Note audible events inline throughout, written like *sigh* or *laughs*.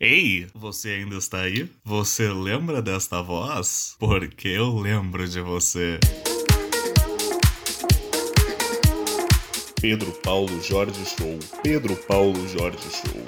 Ei, você ainda está aí? Você lembra desta voz? Porque eu lembro de você. Pedro Paulo Jorge Show. Pedro Paulo Jorge Show.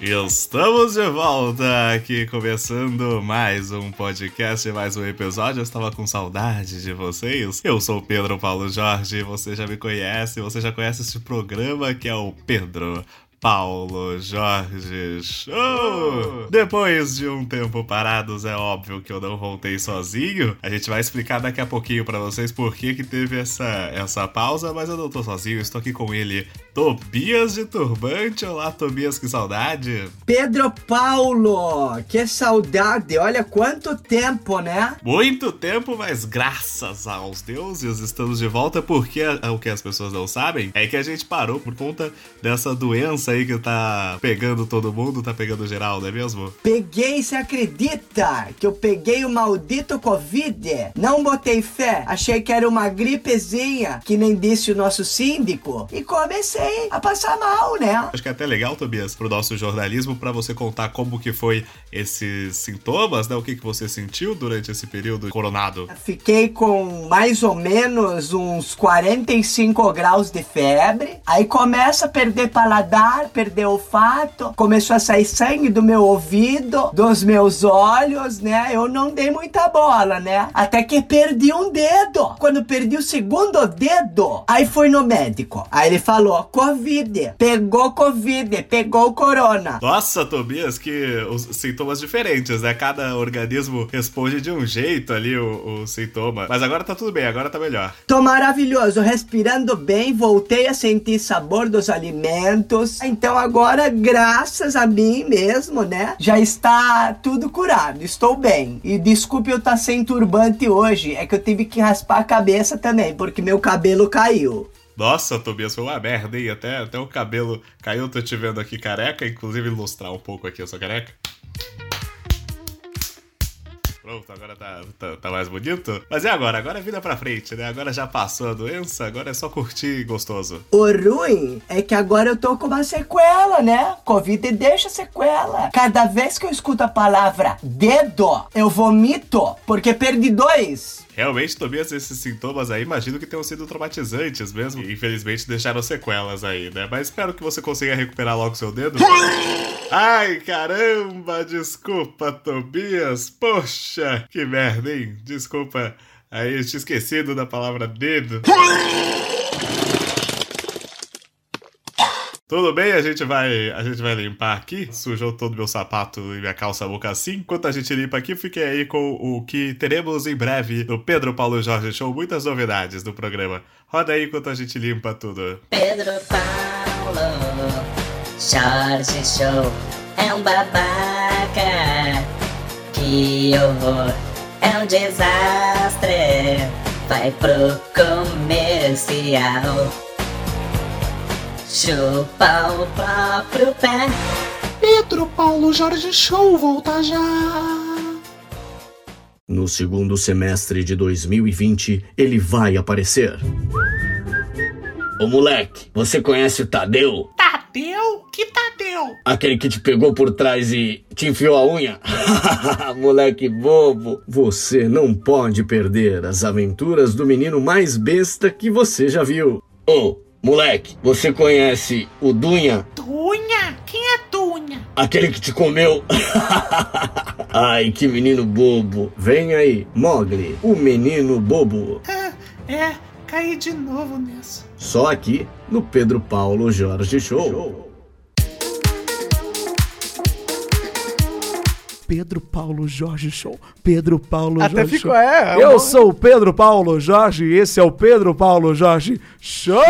Estamos de volta aqui, começando mais um podcast, mais um episódio. Eu estava com saudade de vocês. Eu sou o Pedro Paulo Jorge, você já me conhece, você já conhece este programa que é o Pedro Paulo Jorge Show! Depois de um tempo parados, é óbvio que eu não voltei sozinho. A gente vai explicar daqui a pouquinho para vocês por que, que teve essa, essa pausa, mas eu não tô sozinho, estou aqui com ele, Tobias de Turbante. Olá, Tobias, que saudade! Pedro Paulo, que saudade! Olha quanto tempo, né? Muito tempo, mas graças aos deuses estamos de volta, porque o que as pessoas não sabem é que a gente parou por conta dessa doença aí que tá pegando todo mundo, tá pegando geral, não é mesmo? Peguei, você acredita? Que eu peguei o maldito Covid? Não botei fé, achei que era uma gripezinha, que nem disse o nosso síndico, e comecei a passar mal, né? Acho que é até legal, Tobias, pro nosso jornalismo, para você contar como que foi esses sintomas, né? O que, que você sentiu durante esse período coronado? Fiquei com mais ou menos uns 45 graus de febre, aí começa a perder paladar, paladar, perder o olfato, começou a sair sangue do meu ouvido, dos meus olhos, né? Eu não dei muita bola, né? Até que perdi um dedo. Quando perdi o segundo dedo, aí foi no médico. Aí ele falou: Covid, pegou Covid, pegou o corona. Nossa, Tobias, que os sintomas diferentes, né? Cada organismo responde de um jeito ali o, o sintoma. Mas agora tá tudo bem, agora tá melhor. Tô maravilhoso, respirando bem, voltei a sentir sabor dos alimentos. Então agora, graças a mim mesmo, né? Já está tudo curado. Estou bem. E desculpe eu estar tá sem turbante hoje. É que eu tive que raspar a cabeça também, porque meu cabelo caiu. Nossa, Tobias, foi uma merda, hein? Até, até o cabelo caiu, tô te vendo aqui careca, inclusive ilustrar um pouco aqui a sua careca. Pronto, agora tá, tá, tá, mais bonito. Mas e agora? Agora é vida pra frente, né? Agora já passou a doença, agora é só curtir gostoso. O ruim é que agora eu tô com uma sequela, né? Covid deixa sequela. Cada vez que eu escuto a palavra dedo, eu vomito, porque perdi dois. Realmente, Tobias, esses sintomas aí, imagino que tenham sido traumatizantes mesmo. E, infelizmente, deixaram sequelas aí, né? Mas espero que você consiga recuperar logo seu dedo. Ai, caramba! Desculpa, Tobias. Poxa, que merda, hein? Desculpa. Aí, eu tinha esquecido da palavra dedo. Tudo bem, a gente vai, a gente vai limpar aqui. Sujou todo meu sapato e minha calça boca assim. Enquanto a gente limpa aqui, fiquei aí com o que teremos em breve no Pedro Paulo Jorge Show. Muitas novidades do programa. Roda aí enquanto a gente limpa tudo. Pedro Paulo Jorge Show é um babaca. Que horror, é um desastre. Vai pro comercial chupa o próprio pé. Pedro Paulo Jorge Show volta já. No segundo semestre de 2020, ele vai aparecer. Ô moleque, você conhece o Tadeu? Tadeu? Que Tadeu? Aquele que te pegou por trás e te enfiou a unha? *laughs* moleque bobo. Você não pode perder as aventuras do menino mais besta que você já viu. Ô, oh, Moleque, você conhece o Dunha? Dunha? Quem é Dunha? Aquele que te comeu. *laughs* Ai, que menino bobo. Vem aí, Mogli, o menino bobo. É, é, caí de novo nessa. Só aqui no Pedro Paulo Jorge Show. Show. Pedro Paulo Jorge Show. Pedro Paulo Até Jorge ficou, Show. É, é Eu sou o Pedro Paulo Jorge e esse é o Pedro Paulo Jorge Show!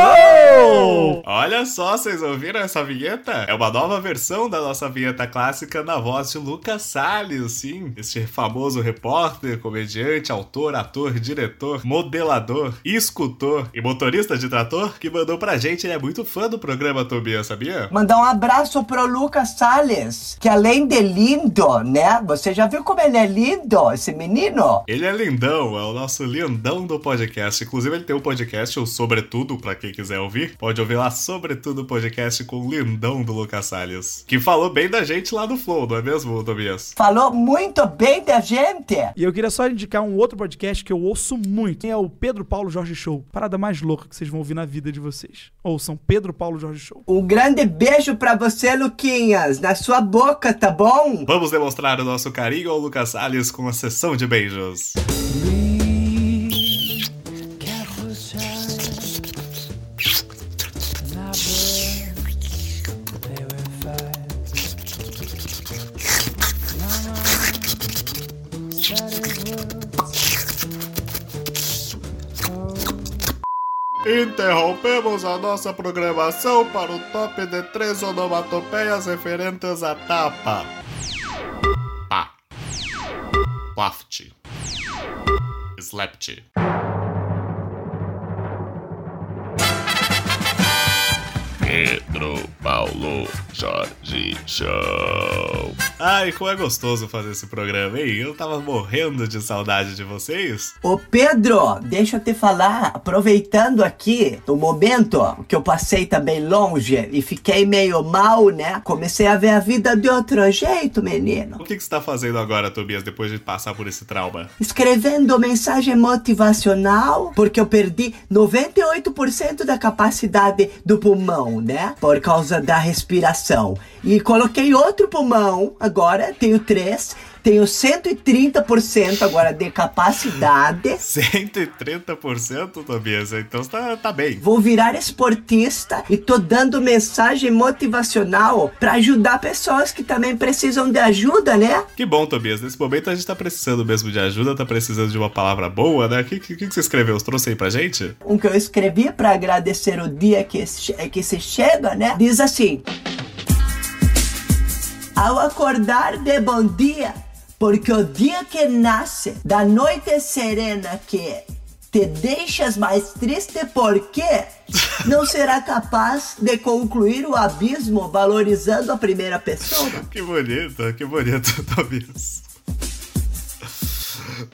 Olha só, vocês ouviram essa vinheta? É uma nova versão da nossa vinheta clássica na voz de Lucas Salles, sim. Este famoso repórter, comediante, autor, ator, diretor, modelador, escultor e motorista de trator que mandou pra gente. Ele é muito fã do programa Tobias, sabia? Mandar um abraço pro Lucas Salles, que além de lindo, né? Né? Você já viu como ele é lindo, esse menino? Ele é lindão, é o nosso lindão do podcast. Inclusive, ele tem um podcast, o Sobretudo, pra quem quiser ouvir. Pode ouvir lá, Sobretudo Podcast com o lindão do Lucas Salles. Que falou bem da gente lá no Flow, não é mesmo, Tobias? Falou muito bem da gente. E eu queria só indicar um outro podcast que eu ouço muito. É o Pedro Paulo Jorge Show. Parada mais louca que vocês vão ouvir na vida de vocês. Ouçam Pedro Paulo Jorge Show. Um grande beijo pra você, Luquinhas, na sua boca, tá bom? Vamos demonstrar o nosso carinho ao Lucas Salles com a sessão de beijos. Interrompemos a nossa programação para o top de três onomatopeias referentes à tapa. Pá. Waft. Slept. Pedro Paulo Jorge Show. Ai, como é gostoso fazer esse programa, hein? Eu tava morrendo de saudade de vocês. Ô Pedro, deixa eu te falar, aproveitando aqui o momento que eu passei também longe e fiquei meio mal, né? Comecei a ver a vida de outro jeito, menino. O que, que você tá fazendo agora, Tobias, depois de passar por esse trauma? Escrevendo mensagem motivacional, porque eu perdi 98% da capacidade do pulmão, né? Por causa da respiração. E coloquei outro pulmão, agora tenho três, tenho 130% agora de capacidade. 130%, Tobias? Então tá, tá bem. Vou virar esportista e tô dando mensagem motivacional pra ajudar pessoas que também precisam de ajuda, né? Que bom, Tobias. Nesse momento a gente tá precisando mesmo de ajuda, tá precisando de uma palavra boa, né? O que, que, que você escreveu? Você trouxe aí pra gente? Um que eu escrevi pra agradecer o dia que, que se chega, né? Diz assim: Ao acordar de bom dia, porque o dia que nasce, da noite serena que te deixas mais triste porque *laughs* não será capaz de concluir o abismo valorizando a primeira pessoa. Que bonito, que bonito, *laughs* Tobias.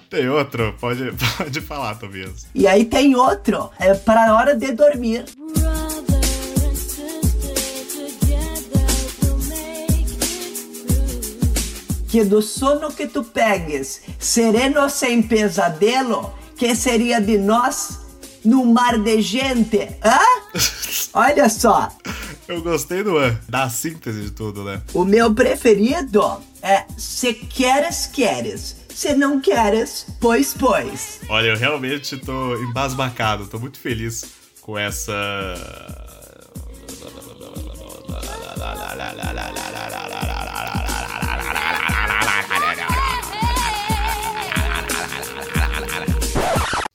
Tem outro? Pode, *laughs* pode falar, Tobias. E aí tem outro, é para a hora de dormir. Que do sono que tu pegues, sereno sem pesadelo, que seria de nós no mar de gente? Hã? *laughs* Olha só, Eu gostei do an, da síntese de tudo, né? o meu preferido é se queres, queres. Se não queres, pois, pois. Olha, eu realmente tô embasbacado, tô muito feliz com essa.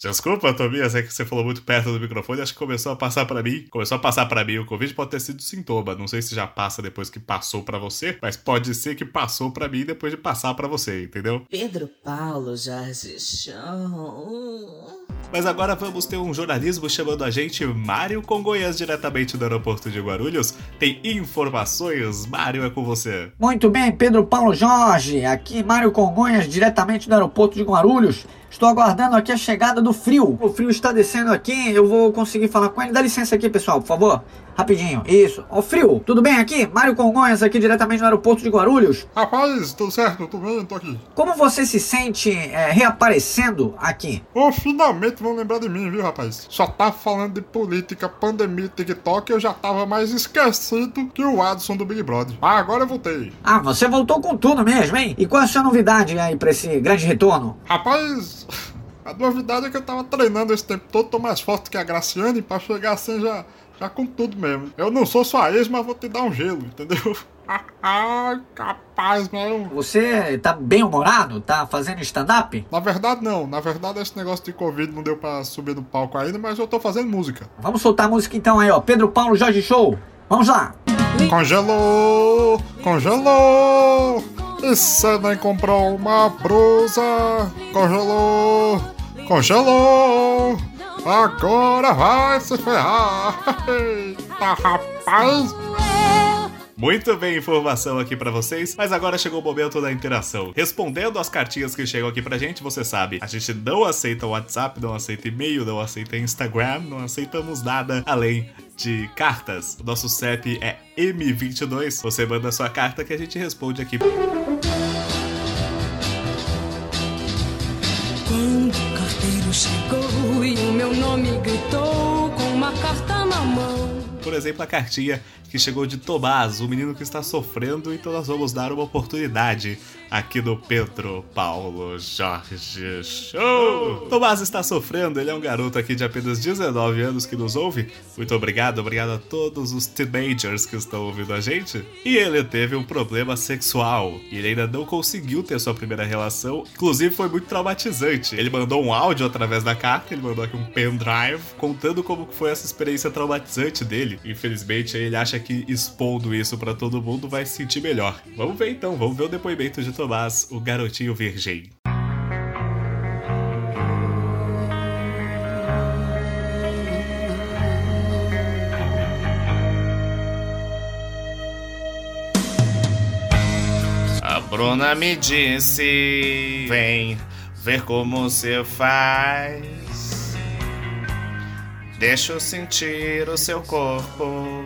Desculpa, Tobias, é que você falou muito perto do microfone, acho que começou a passar pra mim. Começou a passar pra mim. O Covid pode ter sido sintoma. Não sei se já passa depois que passou pra você, mas pode ser que passou pra mim depois de passar pra você, entendeu? Pedro Paulo Jorge Show. Mas agora vamos ter um jornalismo chamando a gente Mário Congonhas, diretamente do aeroporto de Guarulhos. Tem informações, Mário, é com você. Muito bem, Pedro Paulo Jorge, aqui Mário Congonhas, diretamente do aeroporto de Guarulhos. Estou aguardando aqui a chegada do frio. O frio está descendo aqui, eu vou conseguir falar com ele. Dá licença aqui, pessoal, por favor. Rapidinho, isso. Ô, frio, tudo bem aqui? Mário Congonhas aqui diretamente do aeroporto de Guarulhos. Rapaz, tudo certo? Tudo bem? Tô aqui. Como você se sente é, reaparecendo aqui? Ô, finalmente vão lembrar de mim, viu, rapaz? Só tava falando de política, pandemia TikTok, eu já tava mais esquecido que o Adson do Big Brother. Ah, agora eu voltei. Ah, você voltou com tudo mesmo, hein? E qual é a sua novidade aí pra esse grande retorno? Rapaz, a novidade é que eu tava treinando esse tempo todo, tô mais forte que a Graciane pra chegar assim já, já com tudo mesmo. Eu não sou sua ex, mas vou te dar um gelo, entendeu? *laughs* Ai, capaz, mesmo. Você tá bem humorado? Tá fazendo stand-up? Na verdade, não. Na verdade, esse negócio de Covid não deu pra subir no palco ainda, mas eu tô fazendo música. Vamos soltar a música então aí, ó. Pedro Paulo Jorge Show. Vamos lá. Congelou, congelou. E você nem comprou uma brusa? Congelou, congelou. Agora vai se ferrar. Eita, rapaz. Muito bem, informação aqui pra vocês, mas agora chegou o momento da interação. Respondendo as cartinhas que chegam aqui pra gente, você sabe, a gente não aceita WhatsApp, não aceita e-mail, não aceita Instagram, não aceitamos nada além de cartas. O nosso CEP é M22. Você manda sua carta que a gente responde aqui. Nome gritou com uma carta na mão. Por exemplo, a cartinha que chegou de Tomás, o menino que está sofrendo, então nós vamos dar uma oportunidade aqui no Pedro Paulo Jorge Show. Tomás está sofrendo, ele é um garoto aqui de apenas 19 anos que nos ouve. Muito obrigado, obrigado a todos os teenagers que estão ouvindo a gente. E ele teve um problema sexual e ele ainda não conseguiu ter sua primeira relação, inclusive foi muito traumatizante. Ele mandou um áudio através da carta, ele mandou aqui um pendrive contando como foi essa experiência traumatizante dele. Infelizmente, ele acha que expondo isso pra todo mundo vai se sentir melhor. Vamos ver então, vamos ver o depoimento de Tomás, o garotinho virgem. A Bruna me disse: Vem ver como você faz. Deixa eu sentir o seu corpo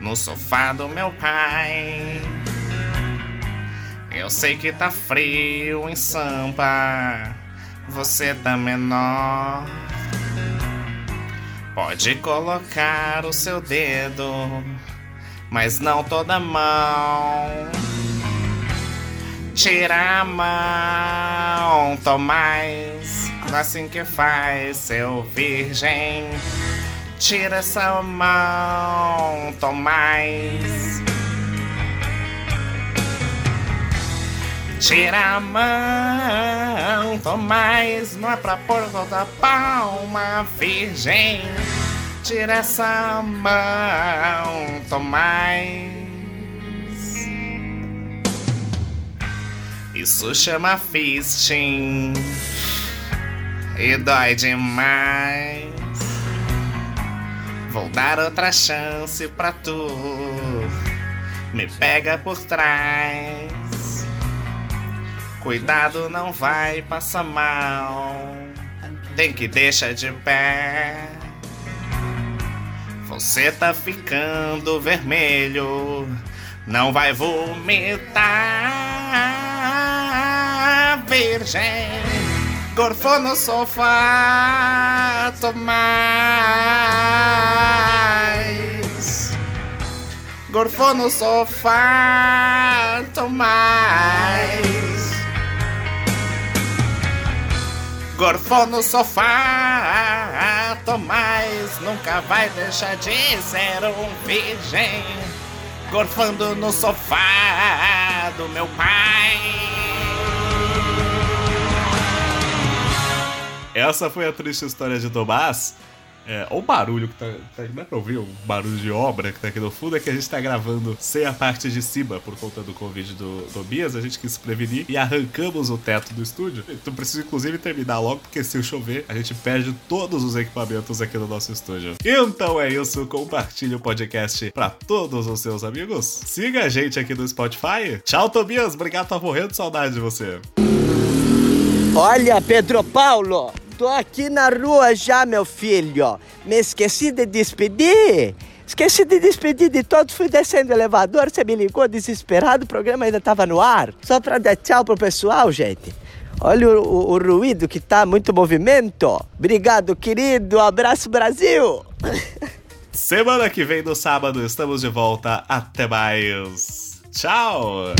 no sofá do meu pai. Eu sei que tá frio em Sampa, você tá menor. Pode colocar o seu dedo, mas não toda mão. Tira a mão, Tomás, assim que faz, seu virgem. Tira essa mão, Tomás. Tira a mão, Tomás, não é pra pôr toda palma, virgem. Tira essa mão, Tomás. Isso chama fisting e dói demais. Vou dar outra chance pra tu. Me pega por trás. Cuidado, não vai passar mal. Tem que deixar de pé. Você tá ficando vermelho. Não vai vomitar, virgem. Gorfou no sofá, Tomás. Gorfou no sofá, Tomás. Gorfou no sofá, Tomás. Nunca vai deixar de ser um virgem. Gorfando no sofá do meu pai. Essa foi a triste história de Tomás. É, o barulho que tá, tá. Dá pra ouvir o barulho de obra que tá aqui no fundo é que a gente tá gravando sem a parte de cima por conta do Covid do Tobias. A gente quis se prevenir e arrancamos o teto do estúdio. Então preciso inclusive terminar logo, porque se chover, a gente perde todos os equipamentos aqui no nosso estúdio. Então é isso, compartilhe o podcast pra todos os seus amigos. Siga a gente aqui no Spotify. Tchau, Tobias. Obrigado, tô morrendo de saudade de você. Olha, Pedro Paulo, tô aqui na rua já, meu filho. Me esqueci de despedir. Esqueci de despedir de todos, fui descendo o elevador, você me ligou desesperado, o programa ainda tava no ar. Só pra dar tchau pro pessoal, gente. Olha o, o- o ruído que tá, muito movimento. Obrigado, querido. Abraço, Brasil. *laughs* Semana que vem, no sábado, estamos de volta. Até mais. Tchau!